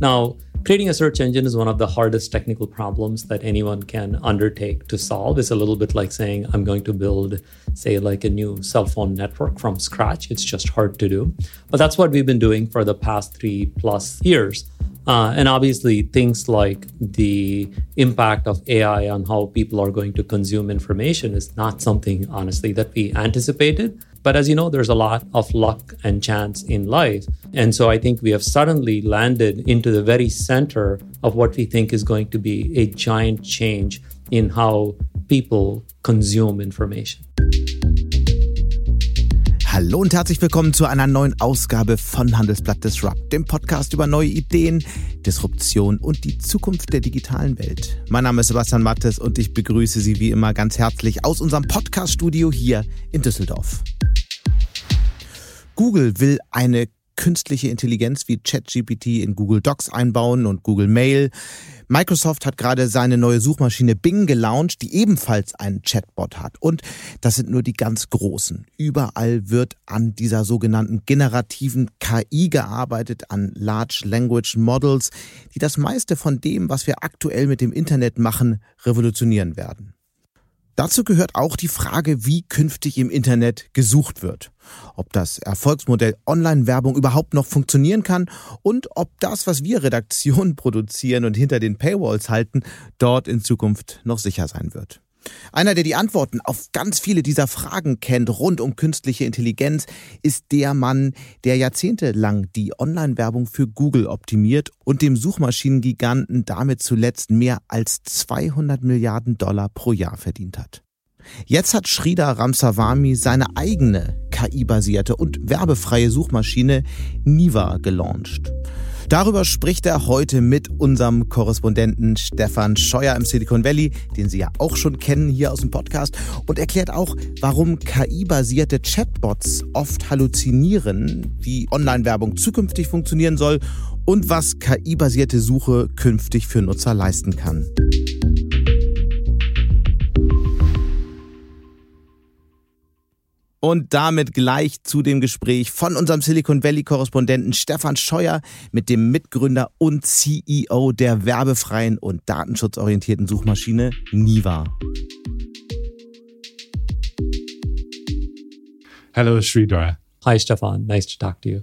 Now, creating a search engine is one of the hardest technical problems that anyone can undertake to solve. It's a little bit like saying, I'm going to build, say, like a new cell phone network from scratch. It's just hard to do. But that's what we've been doing for the past three plus years. Uh, and obviously, things like the impact of AI on how people are going to consume information is not something, honestly, that we anticipated. But as you know, there's a lot of luck and chance in life. And so I think we have suddenly landed into the very center of what we think is going to be a giant change in how people consume information. Hallo und herzlich willkommen zu einer neuen Ausgabe von Handelsblatt Disrupt, dem Podcast über neue Ideen, Disruption und die Zukunft der digitalen Welt. Mein Name ist Sebastian Mattes und ich begrüße Sie wie immer ganz herzlich aus unserem Podcast-Studio hier in Düsseldorf. Google will eine künstliche Intelligenz wie ChatGPT in Google Docs einbauen und Google Mail. Microsoft hat gerade seine neue Suchmaschine Bing gelauncht, die ebenfalls einen Chatbot hat. Und das sind nur die ganz großen. Überall wird an dieser sogenannten generativen KI gearbeitet, an Large Language Models, die das meiste von dem, was wir aktuell mit dem Internet machen, revolutionieren werden. Dazu gehört auch die Frage, wie künftig im Internet gesucht wird. Ob das Erfolgsmodell Online-Werbung überhaupt noch funktionieren kann und ob das, was wir Redaktionen produzieren und hinter den Paywalls halten, dort in Zukunft noch sicher sein wird. Einer, der die Antworten auf ganz viele dieser Fragen kennt rund um künstliche Intelligenz, ist der Mann, der jahrzehntelang die Online-Werbung für Google optimiert und dem Suchmaschinengiganten damit zuletzt mehr als 200 Milliarden Dollar pro Jahr verdient hat. Jetzt hat Sridhar Ramsawamy seine eigene KI-basierte und werbefreie Suchmaschine Niva gelauncht. Darüber spricht er heute mit unserem Korrespondenten Stefan Scheuer im Silicon Valley, den Sie ja auch schon kennen hier aus dem Podcast, und erklärt auch, warum KI-basierte Chatbots oft halluzinieren, wie Online-Werbung zukünftig funktionieren soll und was KI-basierte Suche künftig für Nutzer leisten kann. Und damit gleich zu dem Gespräch von unserem Silicon Valley-Korrespondenten Stefan Scheuer mit dem Mitgründer und CEO der werbefreien und datenschutzorientierten Suchmaschine Niva. Hello, Sridhar. Hi, Stefan. Nice to talk to you.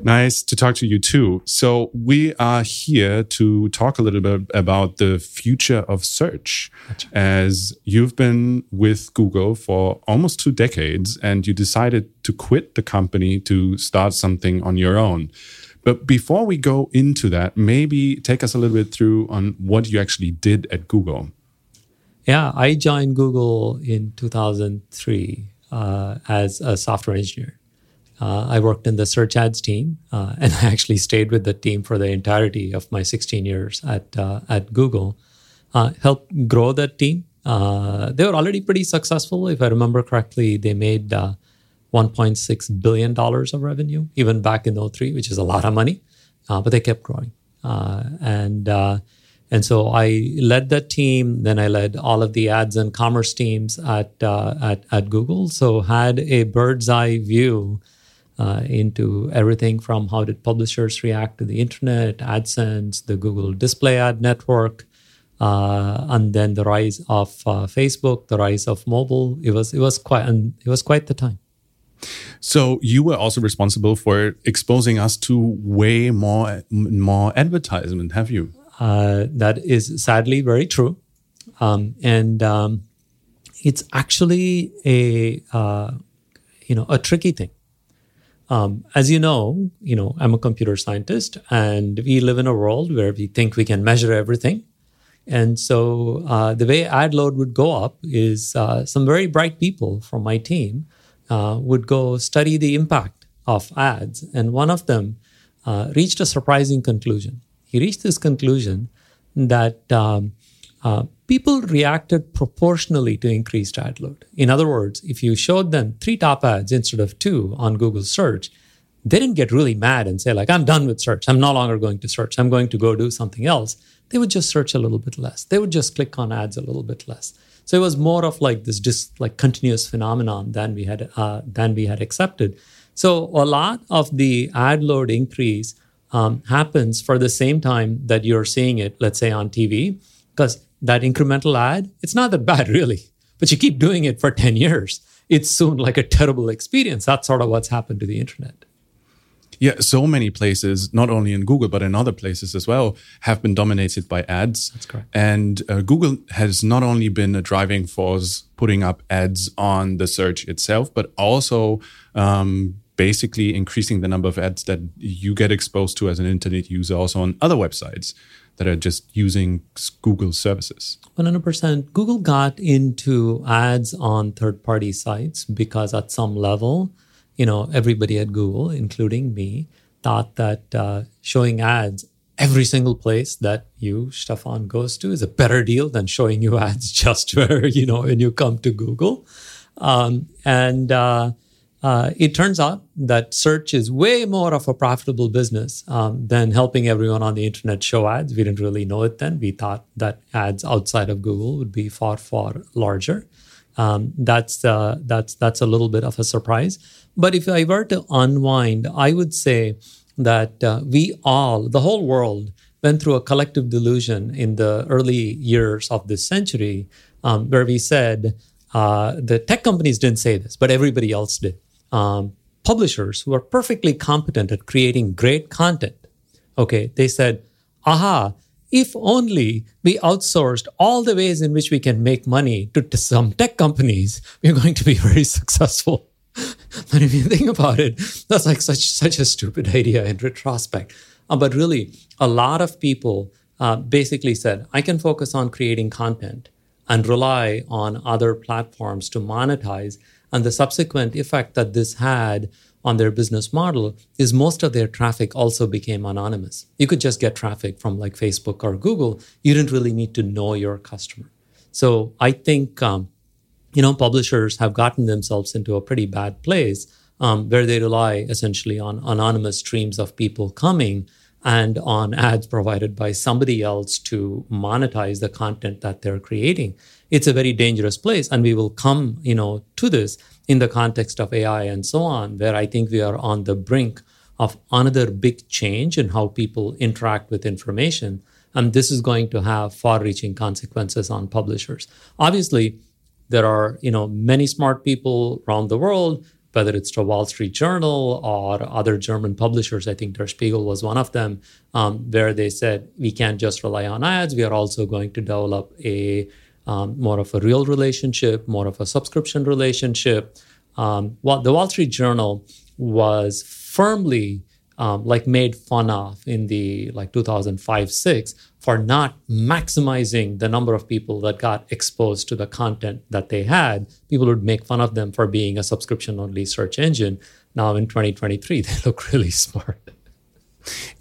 Nice to talk to you too. So, we are here to talk a little bit about the future of search. Gotcha. As you've been with Google for almost two decades and you decided to quit the company to start something on your own. But before we go into that, maybe take us a little bit through on what you actually did at Google. Yeah, I joined Google in 2003 uh, as a software engineer. Uh, I worked in the search ads team, uh, and I actually stayed with the team for the entirety of my 16 years at uh, at Google. Uh, helped grow that team. Uh, they were already pretty successful, if I remember correctly. They made uh, 1.6 billion dollars of revenue even back in 03, which is a lot of money, but they kept growing. and and so I led that team. Then I led all of the ads and commerce teams at at, at Google. So had a bird's eye view uh, into everything from how did publishers react to the internet, AdSense, the Google Display Ad Network, uh, and then the rise of uh, Facebook, the rise of mobile. It was it was quite and it was quite the time. So you were also responsible for exposing us to way more more advertisement, have you? Uh, that is sadly very true, um, and um, it's actually a uh, you know a tricky thing um, as you know, you know, I'm a computer scientist, and we live in a world where we think we can measure everything. And so uh, the way ad load would go up is uh, some very bright people from my team uh, would go study the impact of ads, and one of them uh, reached a surprising conclusion. He reached this conclusion that um, uh, people reacted proportionally to increased ad load. In other words, if you showed them three top ads instead of two on Google search, they didn't get really mad and say, like, I'm done with search. I'm no longer going to search. I'm going to go do something else. They would just search a little bit less. They would just click on ads a little bit less. So it was more of like this just like continuous phenomenon than we had uh, than we had accepted. So a lot of the ad load increase um, happens for the same time that you're seeing it, let's say on TV, because that incremental ad, it's not that bad really, but you keep doing it for 10 years. It's soon like a terrible experience. That's sort of what's happened to the internet. Yeah, so many places, not only in Google, but in other places as well, have been dominated by ads. That's correct. And uh, Google has not only been a driving force putting up ads on the search itself, but also um, basically increasing the number of ads that you get exposed to as an internet user also on other websites that are just using Google services. 100%. Google got into ads on third party sites because at some level, you know, everybody at Google, including me, thought that uh, showing ads every single place that you, Stephan, goes to is a better deal than showing you ads just where, you know, when you come to Google. Um, and uh, uh, it turns out that search is way more of a profitable business um, than helping everyone on the internet show ads. We didn't really know it then. We thought that ads outside of Google would be far, far larger. Um, that's uh, that's that's a little bit of a surprise. But if I were to unwind, I would say that uh, we all, the whole world, went through a collective delusion in the early years of this century, um, where we said uh, the tech companies didn't say this, but everybody else did um, publishers who are perfectly competent at creating great content. Okay, they said, aha, if only we outsourced all the ways in which we can make money to, to some tech companies, we're going to be very successful. but if you think about it, that's like such such a stupid idea in retrospect. Uh, but really, a lot of people uh, basically said, I can focus on creating content and rely on other platforms to monetize and the subsequent effect that this had on their business model is most of their traffic also became anonymous. You could just get traffic from like Facebook or Google. You didn't really need to know your customer. So I think, um, you know, publishers have gotten themselves into a pretty bad place um, where they rely essentially on anonymous streams of people coming and on ads provided by somebody else to monetize the content that they're creating it's a very dangerous place and we will come you know to this in the context of ai and so on where i think we are on the brink of another big change in how people interact with information and this is going to have far reaching consequences on publishers obviously there are you know many smart people around the world whether it's the Wall Street Journal or other German publishers. I think Der Spiegel was one of them, um, where they said we can't just rely on ads. We are also going to develop a um, more of a real relationship, more of a subscription relationship. Um, well, the Wall Street Journal was firmly um, like made fun of in the like 2005 6 for not maximizing the number of people that got exposed to the content that they had. People would make fun of them for being a subscription only search engine. Now in 2023 they look really smart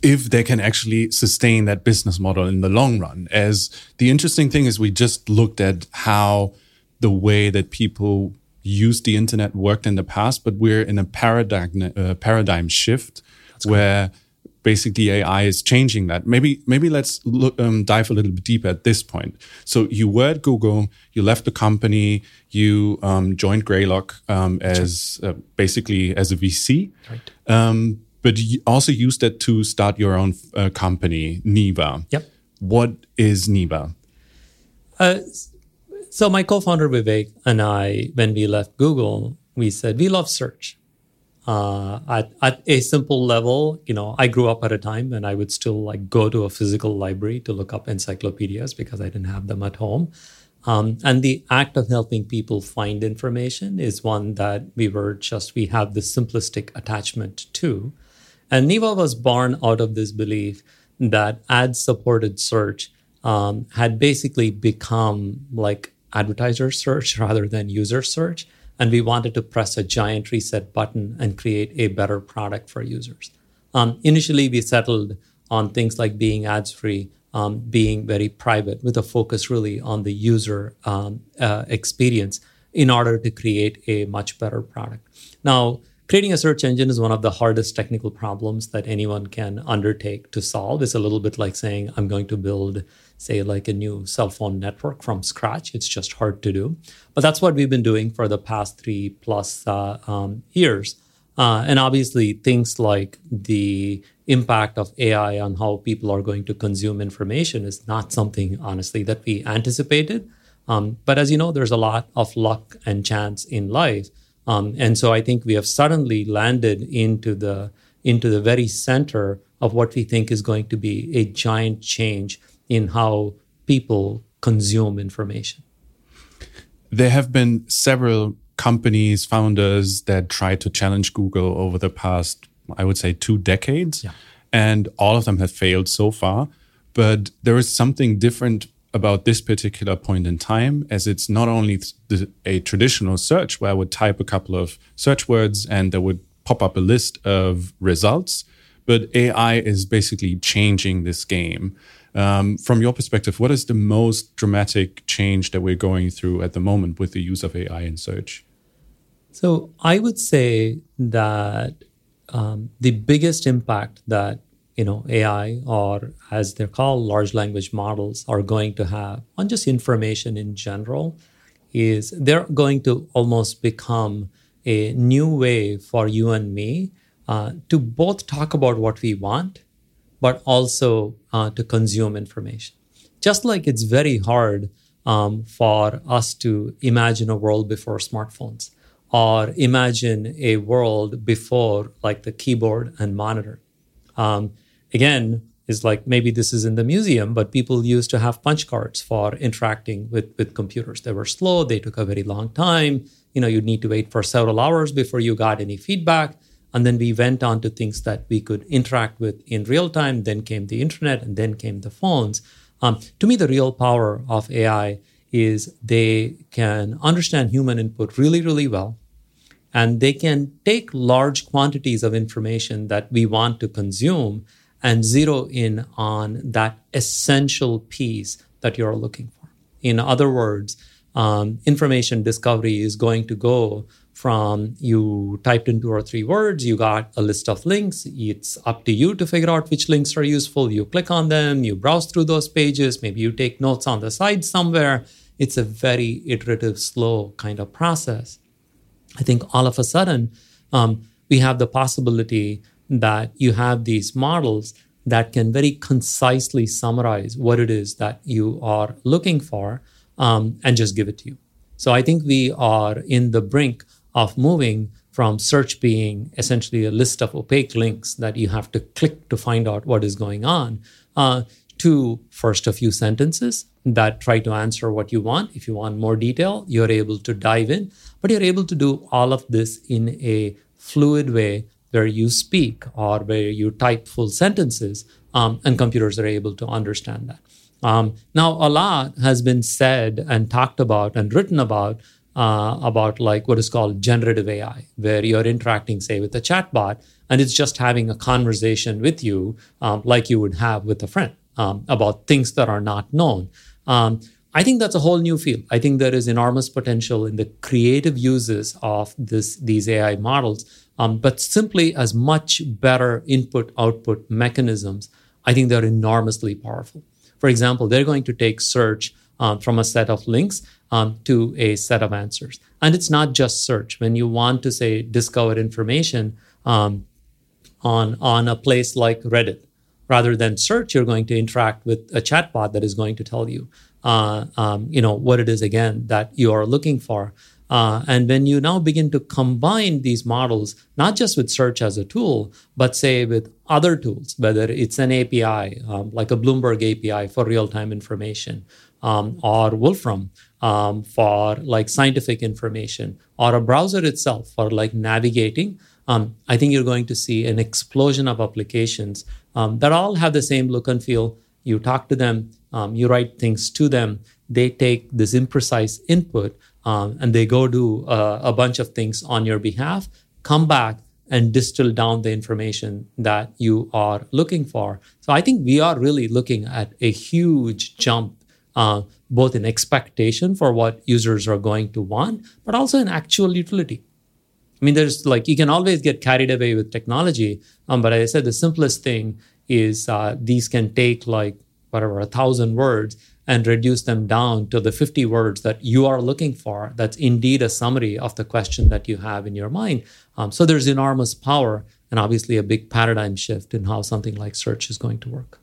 if they can actually sustain that business model in the long run as the interesting thing is we just looked at how the way that people use the internet worked in the past but we're in a paradigm uh, paradigm shift where basically AI is changing that. Maybe maybe let's look, um, dive a little bit deeper at this point. So you were at Google, you left the company, you um, joined Greylock um, as uh, basically as a VC, right. But you also used that to start your own uh, company, Neeva. Yep. What is Neeva? Uh, so my co-founder Vivek and I, when we left Google, we said we love search uh, at, at a simple level, you know, I grew up at a time when I would still like go to a physical library to look up encyclopedias because I didn't have them at home. Um, and the act of helping people find information is one that we were just, we have this simplistic attachment to. And Neeva was born out of this belief that ad supported search um, had basically become like advertiser search rather than user search and we wanted to press a giant reset button and create a better product for users. Um, initially, we settled on things like being ads free, um, being very private, with a focus really on the user um, uh, experience in order to create a much better product. Now, creating a search engine is one of the hardest technical problems that anyone can undertake to solve. It's a little bit like saying, I'm going to build say like a new cell phone network from scratch. It's just hard to do. But that's what we've been doing for the past three plus uh, um, years. Uh, and obviously, things like the impact of AI on how people are going to consume information is not something, honestly, that we anticipated. Um, but as you know, there's a lot of luck and chance in life. Um, and so I think we have suddenly landed into the into the very center of what we think is going to be a giant change in how people consume information. There have been several companies, founders that tried to challenge Google over the past, I would say, two decades. Yeah. And all of them have failed so far. But there is something different about this particular point in time, as it's not only a traditional search where I would type a couple of search words and there would pop up a list of results, but AI is basically changing this game. Um, from your perspective, what is the most dramatic change that we're going through at the moment with the use of AI in search? So I would say that um, the biggest impact that you know AI or as they're called large language models are going to have on just information in general is they're going to almost become a new way for you and me uh, to both talk about what we want but also uh, to consume information. Just like it's very hard um, for us to imagine a world before smartphones or imagine a world before like the keyboard and monitor. Um, again, is like maybe this is in the museum, but people used to have punch cards for interacting with, with computers. They were slow, they took a very long time. You know, you'd need to wait for several hours before you got any feedback. And then we went on to things that we could interact with in real time. Then came the internet, and then came the phones. Um, to me, the real power of AI is they can understand human input really, really well. And they can take large quantities of information that we want to consume and zero in on that essential piece that you're looking for. In other words, um, information discovery is going to go from you typed in two or three words, you got a list of links. It's up to you to figure out which links are useful. You click on them, you browse through those pages, maybe you take notes on the side somewhere. It's a very iterative, slow kind of process. I think all of a sudden, um, we have the possibility that you have these models that can very concisely summarize what it is that you are looking for um, and just give it to you. So I think we are in the brink of moving from search being essentially a list of opaque links that you have to click to find out what is going on uh, to first a few sentences that try to answer what you want. If you want more detail, you're able to dive in, but you're able to do all of this in a fluid way where you speak or where you type full sentences, um, and computers are able to understand that. Um, now, a lot has been said and talked about and written about uh, about like what is called generative AI, where you're interacting, say, with a chatbot, and it's just having a conversation with you, um, like you would have with a friend um, about things that are not known. Um, I think that's a whole new field. I think there is enormous potential in the creative uses of this these AI models, um, but simply as much better input output mechanisms. I think they're enormously powerful. For example, they're going to take search um, from a set of links um, to a set of answers. And it's not just search. When you want to say discover information um, on on a place like Reddit, rather than search, you're going to interact with a chatbot that is going to tell you, uh, um, you know, what it is again that you are looking for. Uh, and when you now begin to combine these models, not just with search as a tool, but say with other tools, whether it's an API, um, like a Bloomberg API for real time information, um, or Wolfram um, for like scientific information, or a browser itself for like navigating, um, I think you're going to see an explosion of applications um, that all have the same look and feel. You talk to them, um, you write things to them, they take this imprecise input um, and they go do uh, a bunch of things on your behalf, come back and distill down the information that you are looking for. So I think we are really looking at a huge jump uh, both in expectation for what users are going to want, but also in actual utility. I mean, there's like, you can always get carried away with technology. Um, but as I said, the simplest thing is uh, these can take like whatever, a thousand words and reduce them down to the 50 words that you are looking for. That's indeed a summary of the question that you have in your mind. Um, so there's enormous power and obviously a big paradigm shift in how something like search is going to work.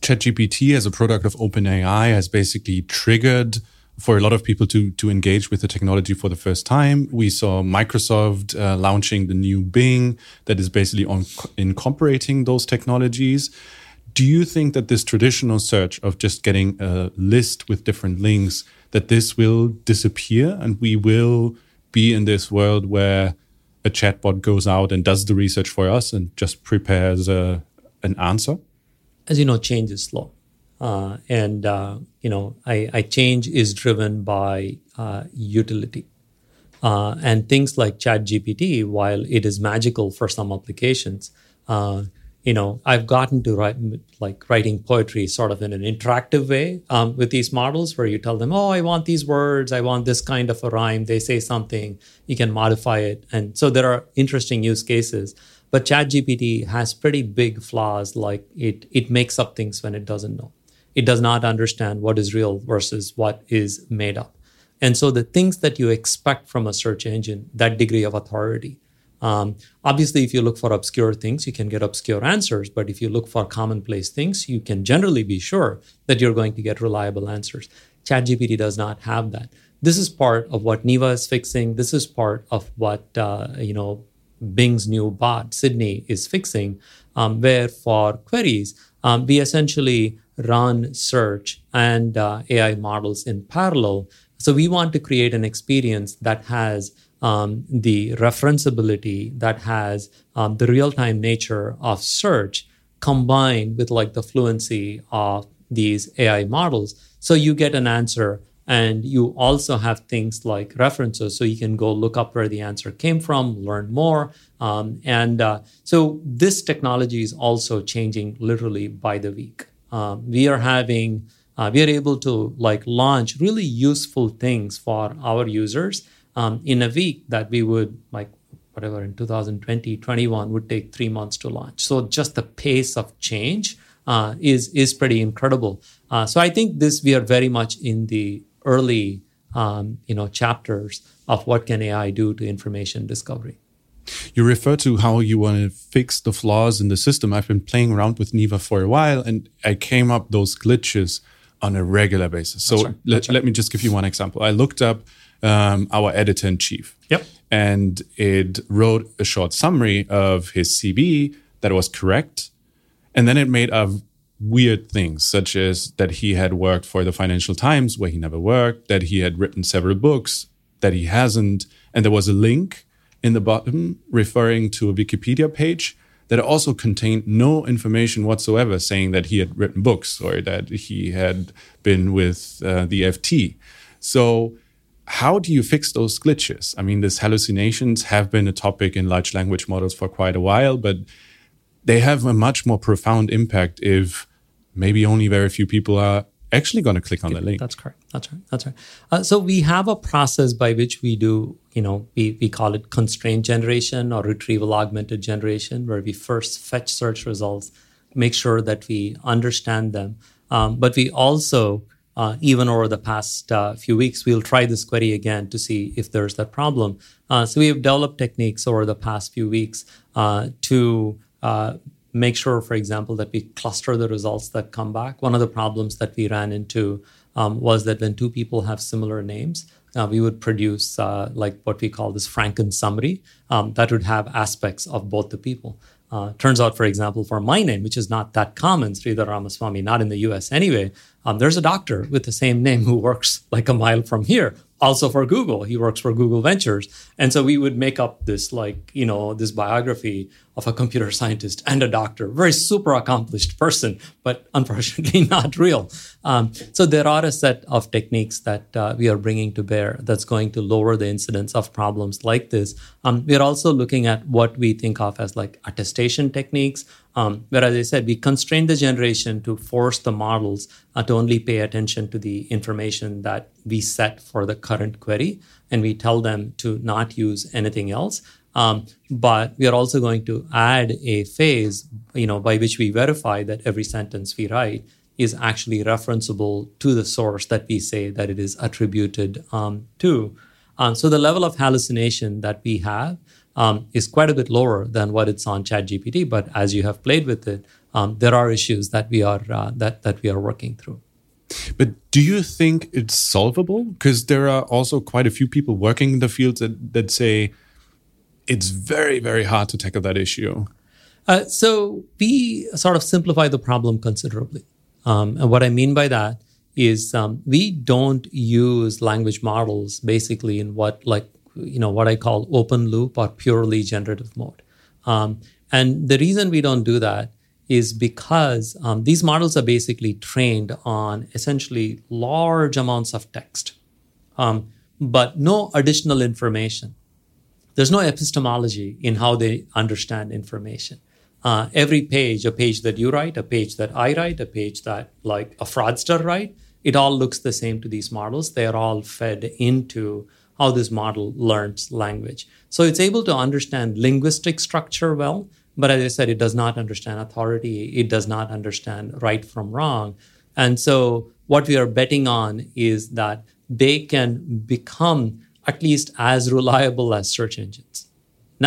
ChatGPT, as a product of OpenAI, has basically triggered for a lot of people to to engage with the technology for the first time. We saw Microsoft uh, launching the new Bing that is basically on incorporating those technologies. Do you think that this traditional search of just getting a list with different links that this will disappear and we will be in this world where a chatbot goes out and does the research for us and just prepares a, an answer? As you know, change is slow. Uh, and uh, you know, I, I, change is driven by uh, utility, uh, and things like ChatGPT. While it is magical for some applications, uh, you know, I've gotten to write like writing poetry sort of in an interactive way um, with these models, where you tell them, "Oh, I want these words. I want this kind of a rhyme." They say something, you can modify it, and so there are interesting use cases. But ChatGPT has pretty big flaws, like it it makes up things when it doesn't know it does not understand what is real versus what is made up. And so the things that you expect from a search engine, that degree of authority. Um, obviously, if you look for obscure things, you can get obscure answers. But if you look for commonplace things, you can generally be sure that you're going to get reliable answers. ChatGPT does not have that. This is part of what Neeva is fixing. This is part of what uh, you know Bing's new bot Sydney is fixing, um, where for queries um, we essentially run search and uh, AI models in parallel. So we want to create an experience that has um, the referenceability, that has um, the real time nature of search combined with like the fluency of these AI models. So you get an answer and you also have things like references. So you can go look up where the answer came from, learn more. Um, and uh, so this technology is also changing literally by the week. Um, we are having uh, we are able to like launch really useful things for our users um, in a week that we would like whatever in 2020 21 would take three months to launch so just the pace of change uh, is is pretty incredible uh, so i think this we are very much in the early um, you know chapters of what can ai do to information discovery you refer to how you want to fix the flaws in the system. I've been playing around with Neeva for a while and I came up those glitches on a regular basis. So right. let, right. let me just give you one example. I looked up um, our editor in chief. Yep. And it wrote a short summary of his CV that was correct. And then it made up weird things, such as that he had worked for the Financial Times where he never worked, that he had written several books that he hasn't. And there was a link in the bottom referring to a Wikipedia page that also contained no information whatsoever saying that he had written books or that he had been with uh, the FT. So, how do you fix those glitches? I mean, these hallucinations have been a topic in large language models for quite a while, but they have a much more profound impact if maybe only very few people are actually going to click on the link. That's correct. That's right. That's right. Uh, so we have a process by which we do, you know, we, we call it constraint generation or retrieval augmented generation, where we first fetch search results, make sure that we understand them. Um, but we also, uh, even over the past uh, few weeks, we'll try this query again to see if there's that problem. Uh, so we have developed techniques over the past few weeks uh, to uh, make sure, for example, that we cluster the results that come back. One of the problems that we ran into um, was that when two people have similar names, uh, we would produce like what we call this Franken summary um, that would have aspects of both the people. Uh, turns out, for example, for my name, which is not that common, Sridhar Ramaswamy, not in the US anyway, um, there's a doctor with the same name who works like a mile from here also for Google. He works for Google Ventures. And so we would make up this like, you know, this biography of a computer scientist and a doctor, very super accomplished person, but unfortunately not real. Um, so there are a set of techniques that uh, we are bringing to bear that's going to lower the incidence of problems like this. Um, we are also looking at what we think of as like attestation techniques, um, where, as I said, we constrain the generation to force the models uh, to only pay attention to the information that we set for the current query, and we tell them to not use anything else. Um, but we are also going to add a phase, you know, by which we verify that every sentence we write is actually referenceable to the source that we say that it is attributed um, to. Um, so the level of hallucination that we have um, is quite a bit lower than what it's on ChatGPT. But as you have played with it, um, there are issues that we are uh, that that we are working through. But do you think it's solvable? Because there are also quite a few people working in the field that, that say it's very, very hard to tackle that issue. Uh, so we sort of simplify the problem considerably. Um, and what I mean by that is um, we don't use language models basically in what like you know what I call open loop or purely generative mode. Um, and the reason we don't do that is because um, these models are basically trained on essentially large amounts of text, um, but no additional information. There's no epistemology in how they understand information. Uh, every page, a page that you write, a page that I write, a page that like a fraudster write, it all looks the same to these models. They are all fed into how this model learns language. So it's able to understand linguistic structure well, but as I said, it does not understand authority. It does not understand right from wrong. And so what we are betting on is that they can become at least as reliable as search engines.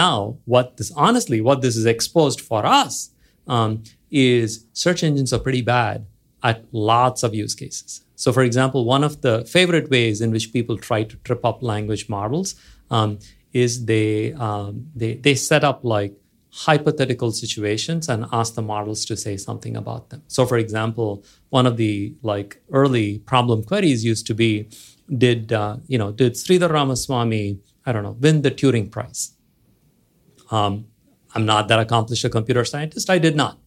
Now, what this honestly, what this is exposed for us um, is search engines are pretty bad at lots of use cases. So, for example, one of the favorite ways in which people try to trip up language models um, is they, um, they they set up like hypothetical situations and ask the models to say something about them. So, for example, one of the like early problem queries used to be, did uh, you know did Sridhar Ramaswamy I don't know win the Turing Prize? Um, I'm not that accomplished a computer scientist. I did not.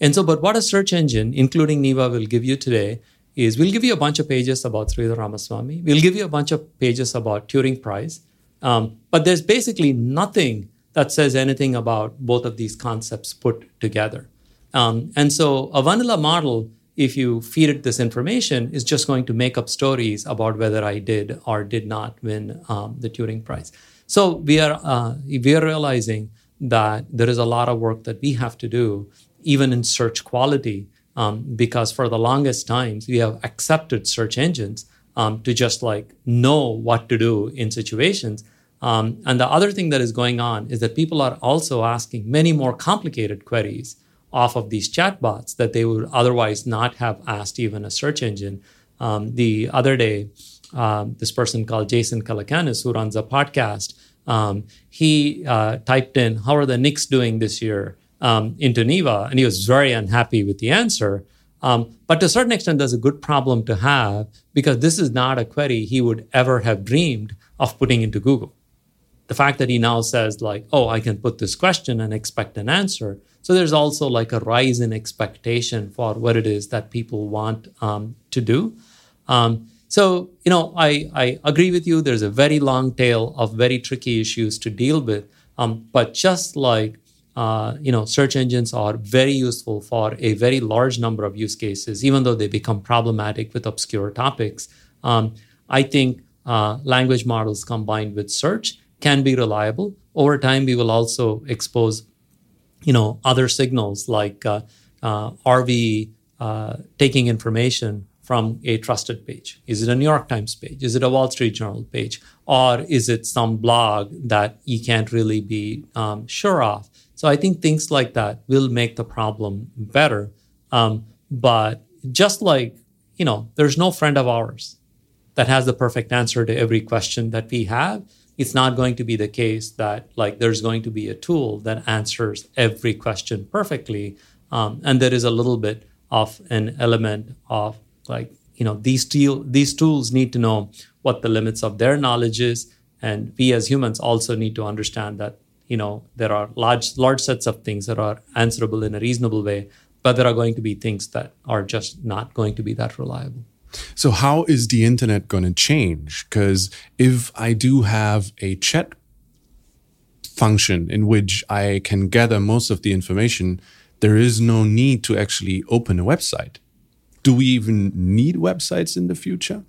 And so, but what a search engine, including Neeva, will give you today is we'll give you a bunch of pages about Sridhar Ramaswamy. We'll give you a bunch of pages about Turing Prize. Um, but there's basically nothing that says anything about both of these concepts put together. Um, and so a vanilla model, if you feed it this information, is just going to make up stories about whether I did or did not win um, the Turing Prize. So we are uh, we are realizing that there is a lot of work that we have to do, even in search quality, um, because for the longest times we have accepted search engines um, to just like know what to do in situations um, and the other thing that is going on is that people are also asking many more complicated queries off of these chatbots that they would otherwise not have asked even a search engine. Um, the other day, um, this person called Jason Calacanis, who runs a podcast, um, he uh, typed in, How are the Knicks doing this year um, into Neeva? And he was very unhappy with the answer. Um, but to a certain extent, that's a good problem to have because this is not a query he would ever have dreamed of putting into Google the fact that he now says like oh i can put this question and expect an answer. So there's also like a rise in expectation for what it is that people want um, to do. Um, so you know I, I agree with you. There's a very long tail of very tricky issues to deal with. Um, but just like uh, you know search engines are very useful for a very large number of use cases even though they become problematic with obscure topics um, i think uh, language models combined with search can be reliable. Over time, we will also expose, you know, other signals like uh, uh, are we uh, taking information from a trusted page? Is it a New York Times page? Is it a Wall Street Journal page? Or is it some blog that you can't really be um, sure of? So I think things like that will make the problem better. Um, but just like, you know, there's no friend of ours that has the perfect answer to every question that we have it's not going to be the case that like there's going to be a tool that answers every question perfectly um, and there is a little bit of an element of like you know these tool, these tools need to know what the limits of their knowledge is and we as humans also need to understand that you know there are large large sets of things that are answerable in a reasonable way but there are going to be things that are just not going to be that reliable so, how is the internet going to change? Because if I do have a chat function in which I can gather most of the information, there is no need to actually open a website. Do we even need websites in the future?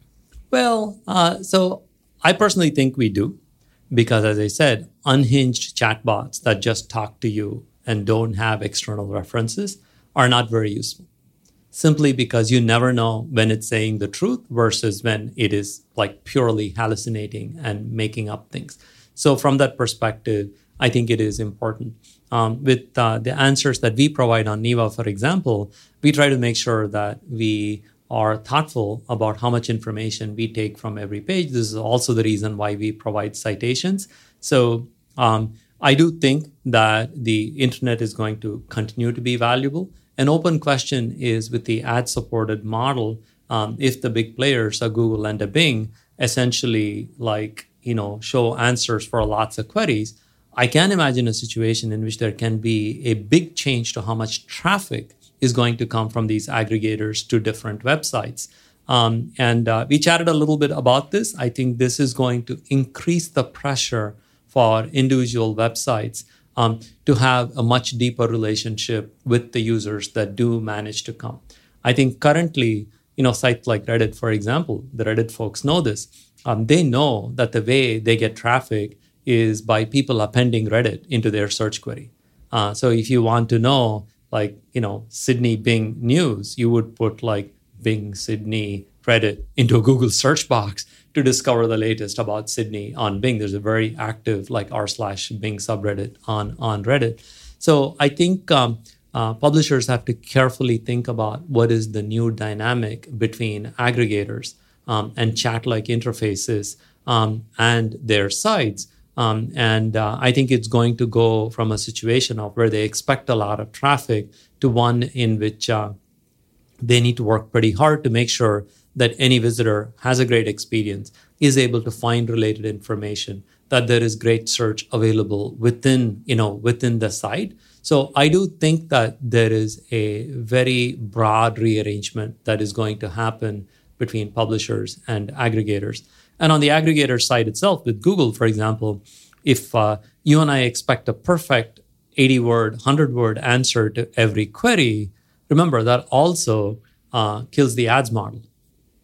Well, uh, so I personally think we do, because as I said, unhinged chatbots that just talk to you and don't have external references are not very useful. Simply because you never know when it's saying the truth versus when it is like purely hallucinating and making up things. So, from that perspective, I think it is important. Um, with uh, the answers that we provide on Neeva, for example, we try to make sure that we are thoughtful about how much information we take from every page. This is also the reason why we provide citations. So, um, I do think that the internet is going to continue to be valuable. An open question is with the ad supported model, um, if the big players, a Google and a Bing, essentially like, you know, show answers for lots of queries, I can imagine a situation in which there can be a big change to how much traffic is going to come from these aggregators to different websites. Um, and uh, we chatted a little bit about this. I think this is going to increase the pressure for individual websites um, to have a much deeper relationship with the users that do manage to come. I think currently, you know, sites like Reddit, for example, the Reddit folks know this. Um, they know that the way they get traffic is by people appending Reddit into their search query. Uh, so if you want to know, like, you know, Sydney Bing news, you would put like Bing Sydney Reddit into a Google search box to discover the latest about Sydney on Bing. There's a very active like r slash Bing subreddit on on Reddit. So I think um, uh, publishers have to carefully think about what is the new dynamic between aggregators um, and chat-like interfaces um, and their sites. Um, and uh, I think it's going to go from a situation of where they expect a lot of traffic to one in which uh, they need to work pretty hard to make sure that any visitor has a great experience, is able to find related information, that there is great search available within, you know, within the site. So I do think that there is a very broad rearrangement that is going to happen between publishers and aggregators. And on the aggregator side itself, with Google, for example, if uh, you and I expect a perfect 80 word, 100 word answer to every query, remember that also uh, kills the ads model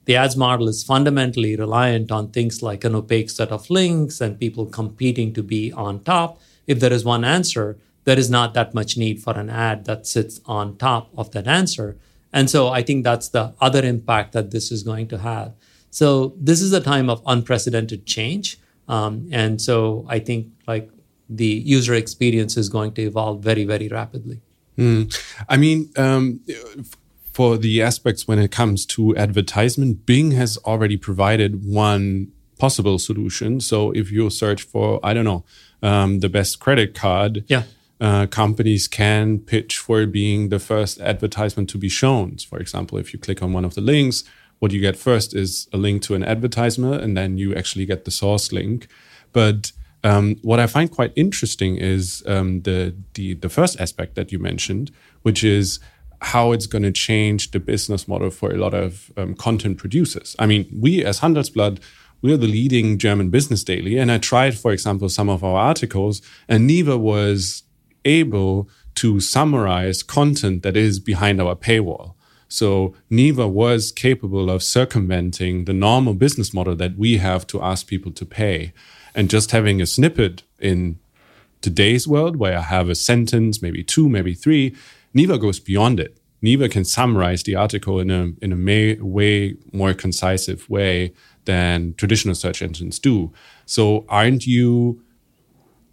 the ads model is fundamentally reliant on things like an opaque set of links and people competing to be on top. If there is one answer, there is not that much need for an ad that sits on top of that answer. And so I think that's the other impact that this is going to have. So this is a time of unprecedented change. Um, and so I think like the user experience is going to evolve very, very rapidly. Mm. I mean, um, for the aspects when it comes to advertisement, Bing has already provided one possible solution. So if you search for, I don't know, um, the best credit card, yeah. Uh, companies can pitch for being the first advertisement to be shown. For example, if you click on one of the links, what you get first is a link to an advertisement, and then you actually get the source link. But um, what I find quite interesting is um, the, the the first aspect that you mentioned, which is how it's going to change the business model for a lot of um, content producers. I mean, we as Handelsblatt, we're the leading German business daily. And I tried, for example, some of our articles, and Neeva was able to summarize content that is behind our paywall. So Neeva was capable of circumventing the normal business model that we have to ask people to pay. And just having a snippet in today's world where I have a sentence, maybe two, maybe three, Neeva goes beyond it. Neeva can summarize the article in a in a may, way more concise way than traditional search engines do. So, aren't you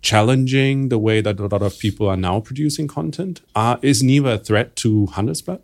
challenging the way that a lot of people are now producing content? Uh, is Neeva a threat to Handelsblatt?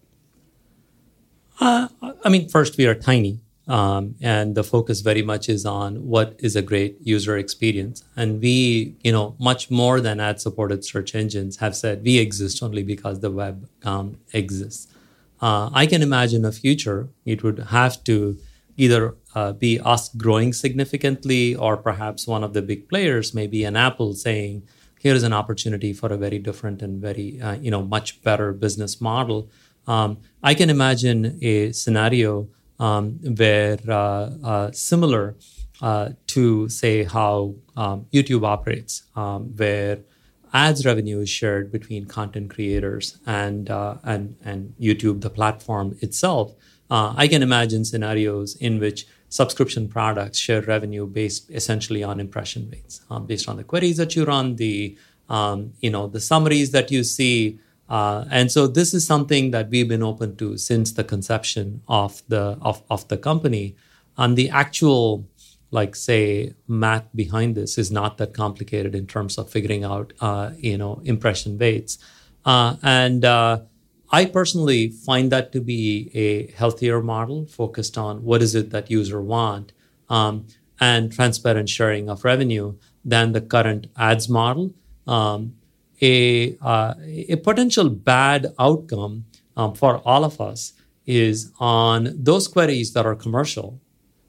Uh, I mean, first, we are tiny. Um, and the focus very much is on what is a great user experience. And we, you know, much more than ad supported search engines have said we exist only because the web um, exists. Uh, I can imagine a future, it would have to either uh, be us growing significantly or perhaps one of the big players, maybe an Apple saying, here is an opportunity for a very different and very, uh, you know, much better business model. Um, I can imagine a scenario um, where uh, uh, similar uh, to say how um, YouTube operates, um, where ads revenue is shared between content creators and uh, and and YouTube, the platform itself. Uh, I can imagine scenarios in which subscription products share revenue based essentially on impression rates, um, based on the queries that you run, the um, you know the summaries that you see, Uh, and so this is something that we've been open to since the conception of the of, of the company. And the actual, like say, math behind this is not that complicated in terms of figuring out, uh, you know, impression weights. Uh, and uh, I personally find that to be a healthier model focused on what is it that user want um, and transparent sharing of revenue than the current ads model. Um, a, uh, a potential bad outcome um, for all of us is on those queries that are commercial,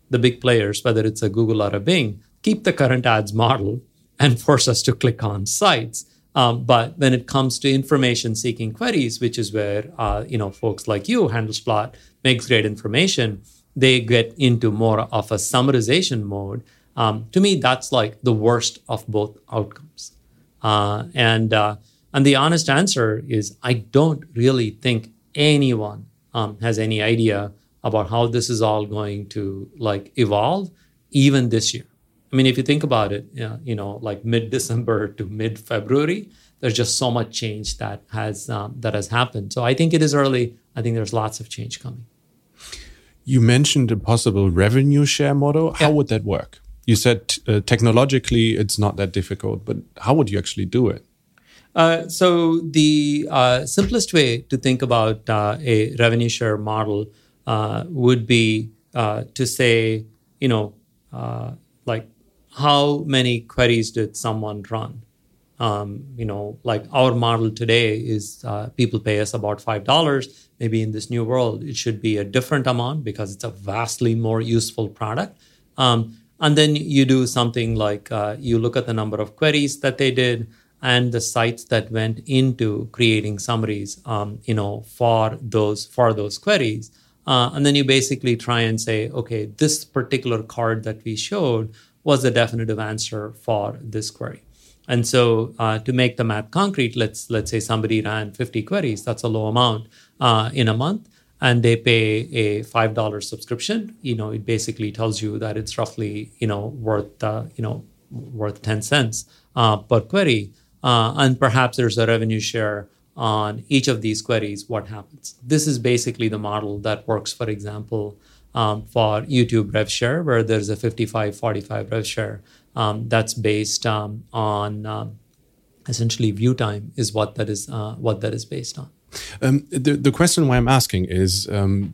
the big players, whether it's a Google or a Bing, keep the current ads model and force us to click on sites. Um, but when it comes to information seeking queries, which is where uh, you know folks like you, Handelsblatt, makes great information, they get into more of a summarization mode. Um, to me, that's like the worst of both outcomes. Uh, and uh, and the honest answer is, I don't really think anyone um, has any idea about how this is all going to like evolve, even this year. I mean, if you think about it, you know, like mid December to mid February, there's just so much change that has um, that has happened. So I think it is early. I think there's lots of change coming. You mentioned a possible revenue share model. How yeah. would that work? You said uh, technologically it's not that difficult, but how would you actually do it? Uh, so the uh, simplest way to think about uh, a revenue share model uh, would be uh, to say, you know, like how many queries did someone run? Um, you know, like our model today is people pay us about five dollars. Maybe in this new world, it should be a different amount because it's a vastly more useful product. Um, and then you do something like uh, you look at the number of queries that they did and the sites that went into creating summaries, um, you know, for those for those queries. Uh, and then you basically try and say, okay, this particular card that we showed was the definitive answer for this query. And so uh, to make the map concrete, let's let's say somebody ran 50 queries. That's a low amount uh, in a month, and they pay a five dollar subscription. You know, it basically tells you that it's roughly you know worth uh, you know worth 10 cents uh, per query, uh, and perhaps there's a revenue share on each of these queries. What happens? This is basically the model that works. For example, um, for YouTube rev share, where there's a 55 45 rev share um, that's based um, on um, essentially view time, is what that is, uh, what that is based on. Um, the, the question why I'm asking is um,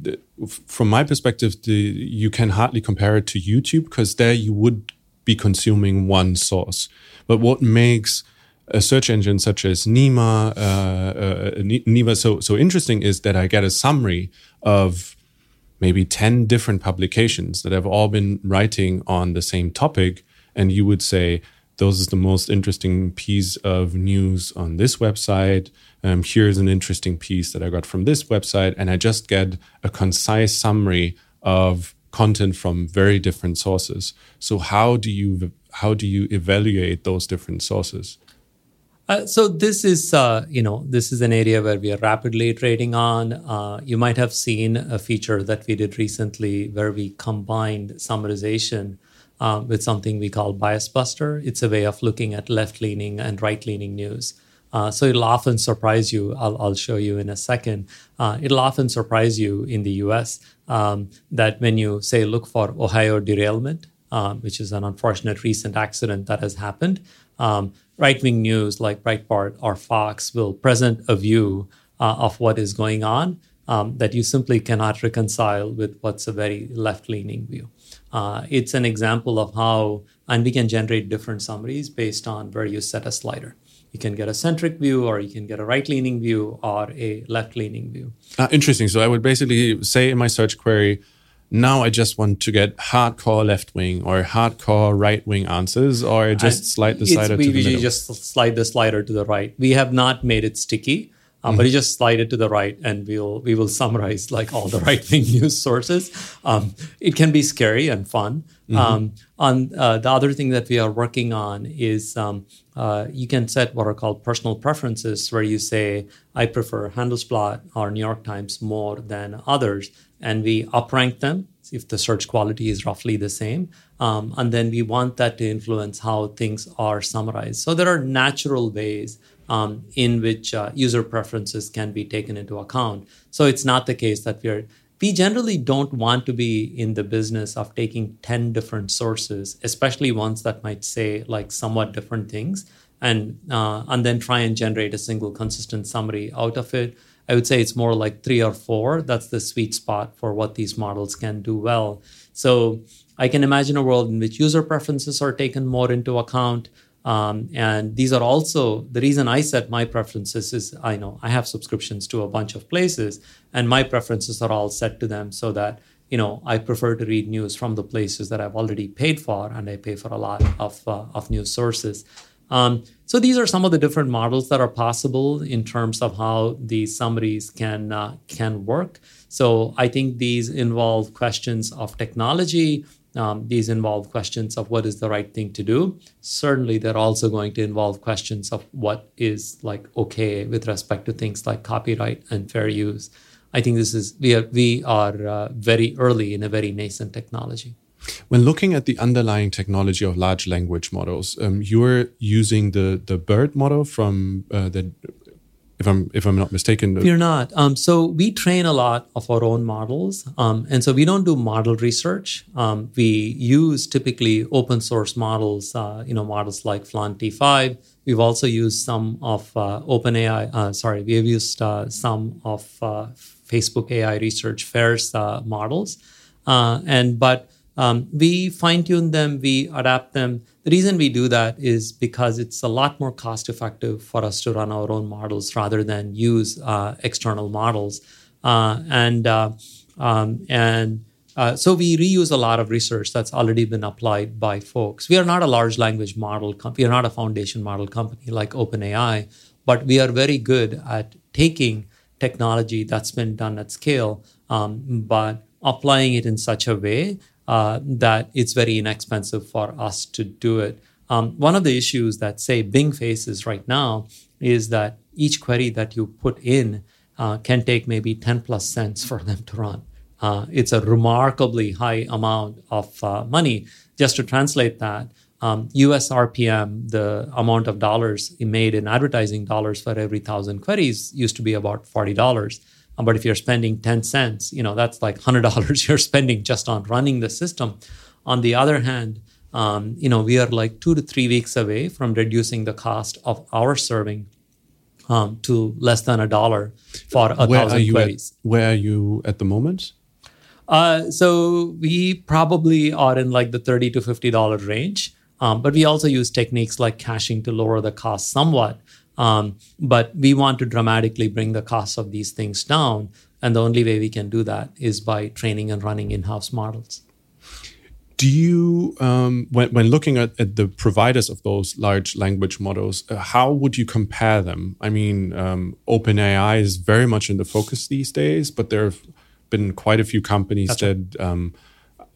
from my perspective, the, you can hardly compare it to YouTube because there you would be consuming one source. But what makes a search engine such as Neeva, uh, uh, so, so interesting is that I get a summary of maybe 10 different publications that have all been writing on the same topic. And you would say, those is the most interesting piece of news on this website. Um, here's an interesting piece that I got from this website. And I just get a concise summary of content from very different sources. So how do you how do you evaluate those different sources? Uh, so this is, uh, you know, this is an area where we are rapidly iterating on. Uh, you might have seen a feature that we did recently where we combined summarization uh, with something we call Bias Buster. It's a way of looking at left-leaning and right-leaning news. Uh, so it'll often surprise you. I'll, I'll show you in a second. Uh, it'll often surprise you in the U.S. Um, that when you say look for Ohio derailment, which is an unfortunate recent accident that has happened. Um, right wing news like Breitbart or Fox will present a view uh, of what is going on um, that you simply cannot reconcile with what's a very left leaning view. Uh, it's an example of how, and we can generate different summaries based on where you set a slider. You can get a centric view, or you can get a right leaning view, or a left leaning view. Uh, interesting. So I would basically say in my search query, now I just want to get hardcore left wing or hardcore right wing answers, or just slide the slider to the middle. just slide the slider to the right. We have not made it sticky, um, mm-hmm. but you just slide it to the right, and we'll we will summarize like all the right wing news sources. Um, it can be scary and fun. Mm-hmm. Um, on uh, the other thing that we are working on is um, uh, you can set what are called personal preferences, where you say I prefer Handelsblatt or New York Times more than others and we uprank them if the search quality is roughly the same. Um, and then we want that to influence how things are summarized. So there are natural ways um, in which uh, user preferences can be taken into account. So it's not the case that we're we generally don't want to be in the business of taking 10 different sources especially ones that might say like somewhat different things and uh, and then try and generate a single consistent summary out of it. I would say it's more like three or four. That's the sweet spot for what these models can do well. So i can imagine a world in which user preferences are taken more into account um, and these are also the reason I set my preferences is I know I have subscriptions to a bunch of places, and my preferences are all set to them so that you know I prefer to read news from the places that I've already paid for, and I pay for a lot of uh, of news sources. Um, so these are some of the different models that are possible in terms of how these summaries can uh, can work. So I think these involve questions of technology, um, these involve questions of what is the right thing to do. Certainly, they're also going to involve questions of what is like okay with respect to things like copyright and fair use. I think this is we are we are uh, very early in a very nascent technology. When looking at the underlying technology of large language models, um, you're using the the BERT model from uh, the if I'm if I'm not mistaken. You're not. Um, so we train a lot of our own models, um, and so we don't do model research. Um, we use typically open source models. Uh, you know, models like Flan-T5. We've also used some of uh, OpenAI. Uh, sorry, we have used uh, some of uh, Facebook AI Research FAIR's uh, models, and but um, we fine tune them, we adapt them. The reason we do that is because it's a lot more cost effective for us to run our own models rather than use uh, external models. Uh, and uh, um, and uh, so we reuse a lot of research that's already been applied by folks. We are not a large language model company. We are not a foundation model company like OpenAI, but we are very good at taking technology that's been done at scale, um, but applying it in such a way uh, that it's very inexpensive for us to do it. Um, one of the issues that, say, Bing faces right now is that each query that you put in uh, can take maybe 10 plus cents for them to run. Uh, it's a remarkably high amount of uh, money. Just to translate that, um, US RPM, the amount of dollars made in advertising dollars for every thousand queries, used to be about $40. Um, but if you're spending 10 cents, you know, that's like $100 you're spending just on running the system. On the other hand, um, you know, we are like two to three weeks away from reducing the cost of our serving um, to less than a dollar for a where thousand queries. At, where are you at the moment? Uh, so we probably are in like the thirty to fifty dollar range, um, but we also use techniques like caching to lower the cost somewhat. Um, but we want to dramatically bring the cost of these things down. And the only way we can do that is by training and running in house models. Do you, um, when, when looking at, at, the providers of those large language models, uh, how would you compare them? I mean, um, OpenAI is very much in the focus these days, but there have been quite a few companies That's that um,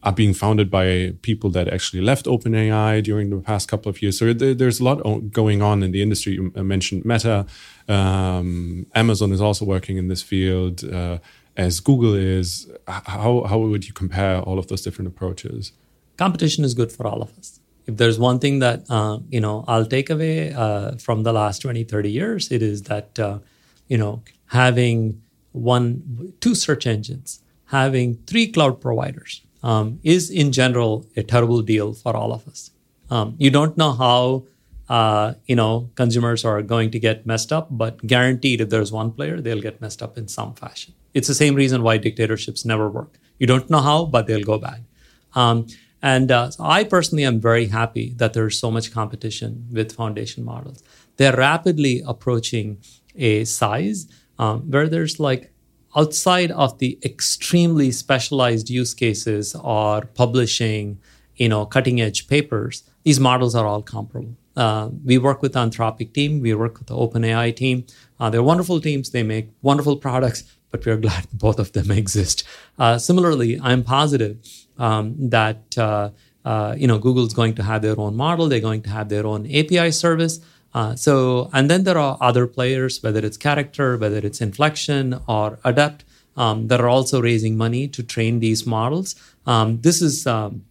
are being founded by people that actually left OpenAI during the past couple of years. So there's a lot going on in the industry. You mentioned Meta. Um, Amazon is also working in this field, uh, as Google is. How, how would you compare all of those different approaches? Competition is good for all of us. If there's one thing that uh, you know I'll take away uh, from the last 20, 30 years, it is that uh, you know having one, two search engines, having three cloud providers, um, is in general a terrible deal for all of us. Um, you don't know how uh, you know consumers are going to get messed up, but guaranteed if there's one player, they'll get messed up in some fashion. It's the same reason why dictatorships never work. You don't know how, but they'll go bad. Um, and uh, so I personally am very happy that there's so much competition with foundation models. They're rapidly approaching a size um, where there's like outside of the extremely specialized use cases or publishing, you know, cutting edge papers, these models are all comparable. Uh, we work with the Anthropic team. We work with the OpenAI team. Uh, they're wonderful teams. They make wonderful products, but we're glad both of them exist. Uh, similarly, I'm positive um, that uh, uh, you know Google's going to have their own model. They're going to have their own API service. Uh, so, and then there are other players, whether it's character, whether it's inflection or adept, um, that are also raising money to train these models. Um, this is um,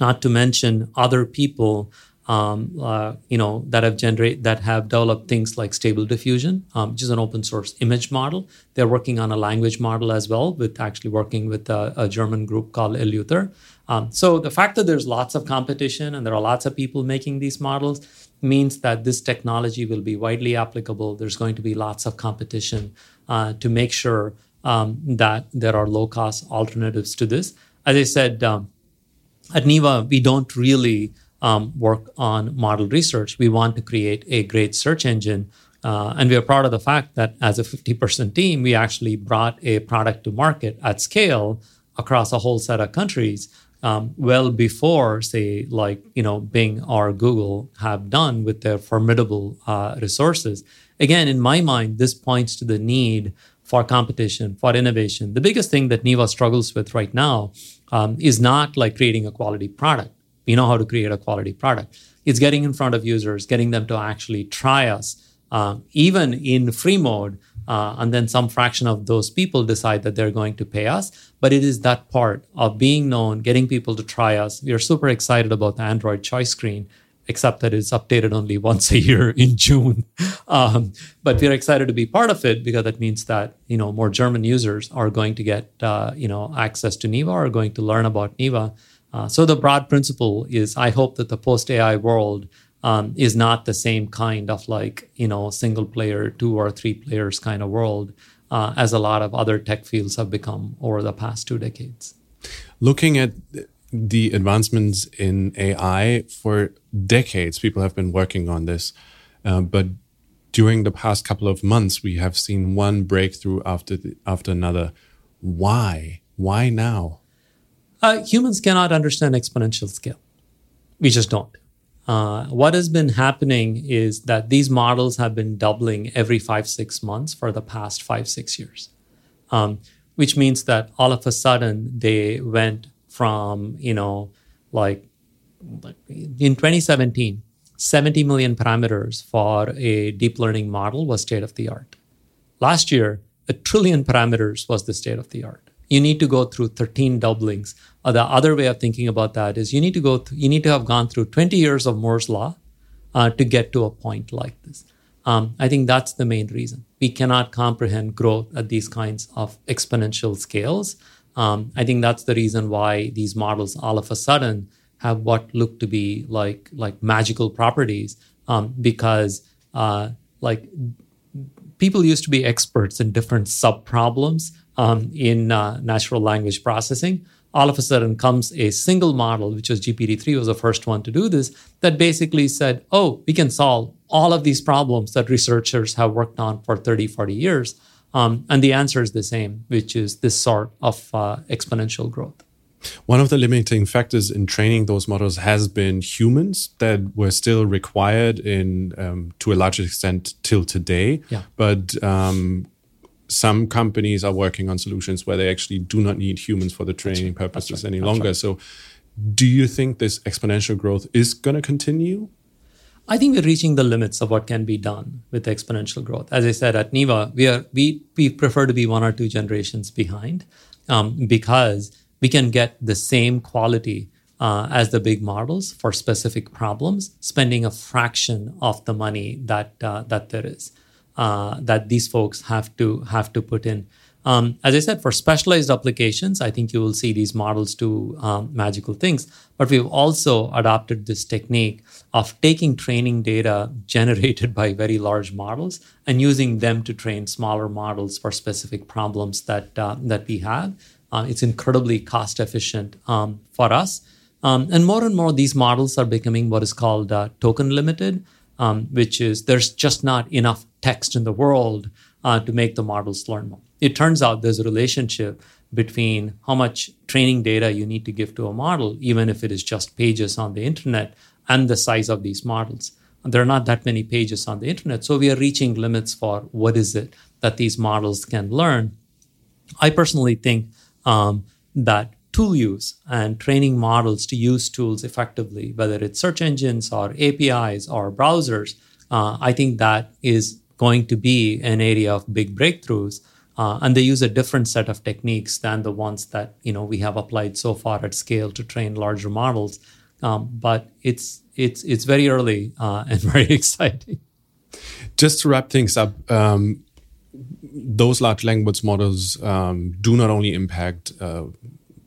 not to mention other people um, uh, you know, that have generate that have developed things like Stable Diffusion, um, which is an open source image model. They're working on a language model as well, with actually working with a, a German group called Eleuther. Um, so the fact that there's lots of competition and there are lots of people making these models means that this technology will be widely applicable. There's going to be lots of competition uh, to make sure um, that there are low cost alternatives to this. As I said, um, at Neeva, we don't really um, work on model research. We want to create a great search engine. Uh, and we are proud of the fact that as a 50% team, we actually brought a product to market at scale across a whole set of countries um, well before, say, like you know, Bing or Google have done with their formidable uh, resources. Again, in my mind, this points to the need for competition, for innovation. The biggest thing that Neeva struggles with right now um, is not like creating a quality product. We know how to create a quality product. It's getting in front of users, getting them to actually try us, uh, even in free mode, uh, and then some fraction of those people decide that they're going to pay us. But it is that part of being known, getting people to try us. We are super excited about the Android choice screen, except that it's updated only once a year in June. Um, but we're excited to be part of it because that means that you know more German users are going to get uh, you know access to Neeva, are going to learn about Neeva. Uh, so the broad principle is, I hope that the post AI world um, is not the same kind of like you know single player two or three players kind of world uh, as a lot of other tech fields have become over the past two decades. Looking at the advancements in ai for decades people have been working on this uh, but during the past couple of months we have seen one breakthrough after the, after another. Why? Why now? Uh, humans cannot understand exponential scale. We just don't uh, what has been happening is that these models have been doubling every five, six months for the past five, six years, um, which means that all of a sudden they went from, you know, like in 2017, 70 million parameters for a deep learning model was state of the art. Last year, a trillion parameters was the state of the art you need to go through 13 doublings. Or the other way of thinking about that is you need to go th- you need to have gone through 20 years of Moore's law uh, to get to a point like this. Um, I think that's the main reason. We cannot comprehend growth at these kinds of exponential scales. Um, I think that's the reason why these models all of a sudden have what look to be like like magical properties um, because uh, like people used to be experts in different sub problems um, in uh, natural language processing. All of a sudden comes a single model, which was GPT-3 was the first one to do this, that basically said, oh, we can solve all of these problems that researchers have worked on for 30, 40 years. Um, and the answer is the same, which is this sort of uh, exponential growth. One of the limiting factors in training those models has been humans that were still required in um, to a large extent till today. Yeah. But um, some companies are working on solutions where they actually do not need humans for the training right. purposes right. any That's longer. Right. So, do you think this exponential growth is going to continue? I think we're reaching the limits of what can be done with exponential growth. As I said at Neeva, we are we we prefer to be one or two generations behind um, because we can get the same quality uh, as the big models for specific problems, spending a fraction of the money that uh, that there is uh, that these folks have to have to put in. Um, as I said, for specialized applications, I think you will see these models do um, magical things. But we've also adopted this technique of taking training data generated by very large models and using them to train smaller models for specific problems that uh, that we have. Uh, it's incredibly cost efficient um, for us. Um, and more and more, these models are becoming what is called uh, token limited um, which is there's just not enough text in the world uh, to make the models learn more. It turns out there's a relationship between how much training data you need to give to a model, even if it is just pages on the internet, and the size of these models. There are not that many pages on the internet, so we are reaching limits for what is it that these models can learn. I personally think um, that tool use and training models to use tools effectively, whether it's search engines or APIs or browsers, uh, I think that is going to be an area of big breakthroughs. Uh, and they use a different set of techniques than the ones that you know we have applied so far at scale to train larger models. Um, but it's it's it's very early uh, and very exciting. Just to wrap things up, um, those large language models um, do not only impact uh,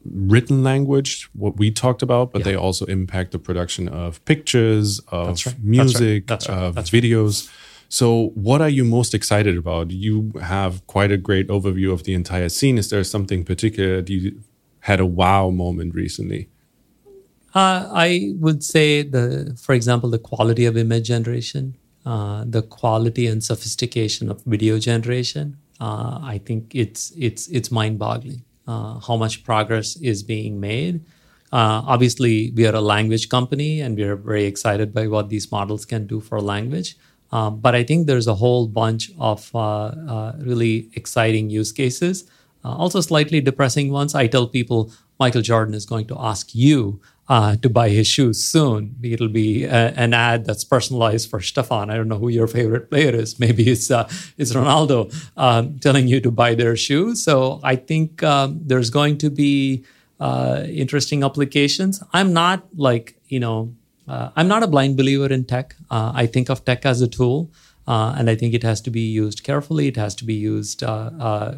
written language, what we talked about, but yeah. they also impact the production of pictures, of right. music, That's right. That's right. of videos. So, what are you most excited about? You have quite a great overview of the entire scene. Is there something particular that you had a wow moment recently? Uh, I would say the, for example, the quality of image generation, uh, the quality and sophistication of video generation. Uh, I think it's it's it's mind-boggling uh, how much progress is being made. Uh, obviously, we are a language company, and we are very excited by what these models can do for language. Um, but I think there's a whole bunch of really exciting use cases. also, slightly depressing ones. I tell people Michael Jordan is going to ask you uh, to buy his shoes soon. It'll be a, an ad that's personalized for Stephan. I don't know who your favorite player is. Maybe it's uh, it's Ronaldo um, telling you to buy their shoes. So I think um, there's going to be uh, interesting applications. I'm not like you know uh, I'm not a blind believer in tech. Uh, I think of tech as a tool. Uh, and I think it has to be used carefully. It has to be used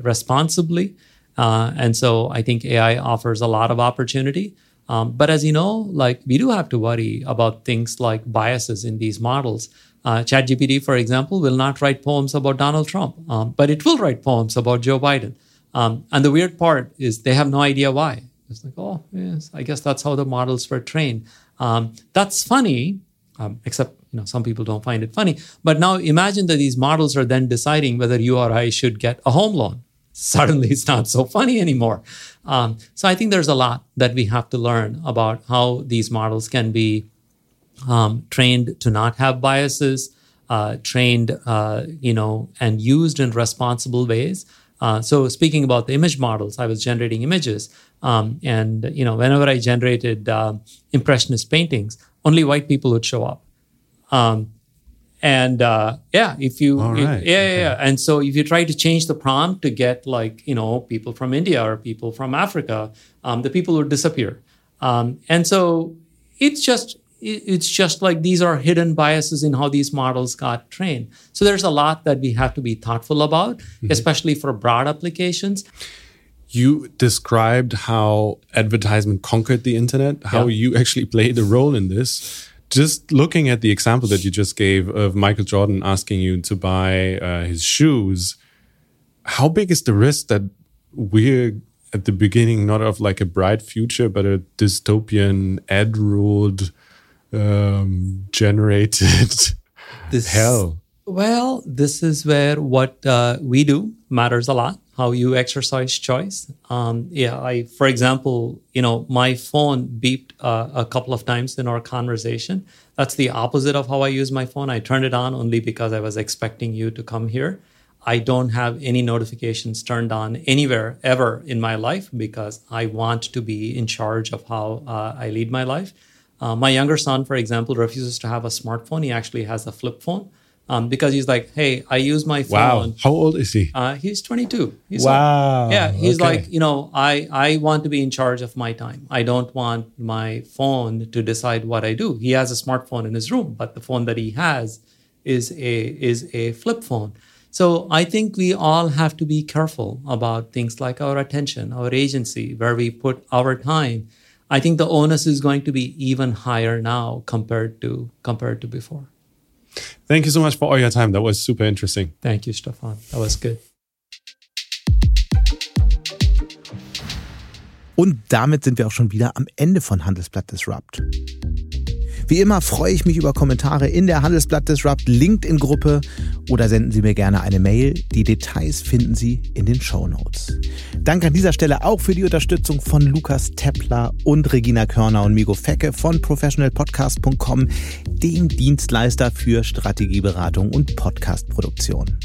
responsibly. and so I think AI offers a lot of opportunity. Um, but as you know, like we do have to worry about things like biases in these models. Uh, ChatGPT, for example, will not write poems about Donald Trump, um, but it will write poems about Joe Biden. Um, and the weird part is they have no idea why. It's like, oh, yes, I guess that's how the models were trained. Um, that's funny, um, except you know some people don't find it funny. But now imagine that these models are then deciding whether you or I should get a home loan suddenly it's not so funny anymore. Um, so I think there's a lot that we have to learn about how these models can be um, trained to not have biases, uh, trained, uh, you know, and used in responsible ways. Uh, so speaking about the image models, I was generating images, um, and you know, whenever I generated uh, impressionist paintings, only white people would show up. Um, and uh, yeah if you right. yeah, okay. yeah yeah and so if you try to change the prompt to get like you know people from india or people from africa um, the people would disappear um, and so it's just it's just like these are hidden biases in how these models got trained so there's a lot that we have to be thoughtful about mm-hmm. especially for broad applications you described how advertisement conquered the internet how yeah. you actually played a role in this just looking at the example that you just gave of Michael Jordan asking you to buy uh, his shoes, how big is the risk that we're at the beginning not of like a bright future, but a dystopian ad ruled, um, generated this, hell? Well, this is where what uh, we do matters a lot how you exercise choice. Um, yeah, I, for example, you know, my phone beeped uh, a couple of times in our conversation. That's the opposite of how I use my phone. I turned it on only because I was expecting you to come here. I don't have any notifications turned on anywhere ever in my life because I want to be in charge of how uh, I lead my life. Uh, my younger son, for example, refuses to have a smartphone. He actually has a flip phone um, because he's like, hey, I use my phone. Wow. How old is he? Uh, he's 22. He's wow. Like, yeah. He's okay. like, you know, I, I want to be in charge of my time. I don't want my phone to decide what I do. He has a smartphone in his room, but the phone that he has is a is a flip phone. So I think we all have to be careful about things like our attention, our agency, where we put our time. I think the onus is going to be even higher now compared to compared to before. Thank you so much for all your time. That was super interesting. Thank you, Stephan. That was good. Und damit sind wir auch schon wieder am Ende von Handelsblatt Disrupt. Wie immer freue ich mich über Kommentare in der Handelsblatt Disrupt LinkedIn-Gruppe oder senden Sie mir gerne eine Mail. Die Details finden Sie in den Show Notes. Danke an dieser Stelle auch für die Unterstützung von Lukas Tepler und Regina Körner und Migo Fecke von professionalpodcast.com, dem Dienstleister für Strategieberatung und Podcastproduktion.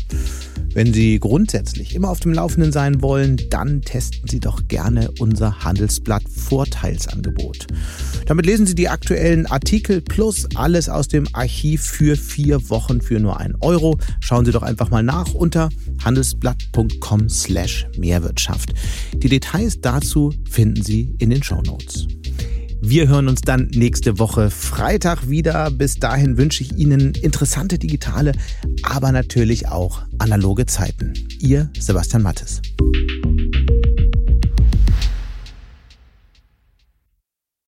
Wenn Sie grundsätzlich immer auf dem Laufenden sein wollen, dann testen Sie doch gerne unser Handelsblatt Vorteilsangebot. Damit lesen Sie die aktuellen Artikel plus alles aus dem Archiv für vier Wochen für nur ein Euro. Schauen Sie doch einfach mal nach unter handelsblatt.com slash Mehrwirtschaft. Die Details dazu finden Sie in den Show Notes. Wir hören uns dann nächste Woche Freitag wieder. Bis dahin wünsche ich Ihnen interessante digitale, aber natürlich auch analoge Zeiten. Ihr Sebastian Mattes.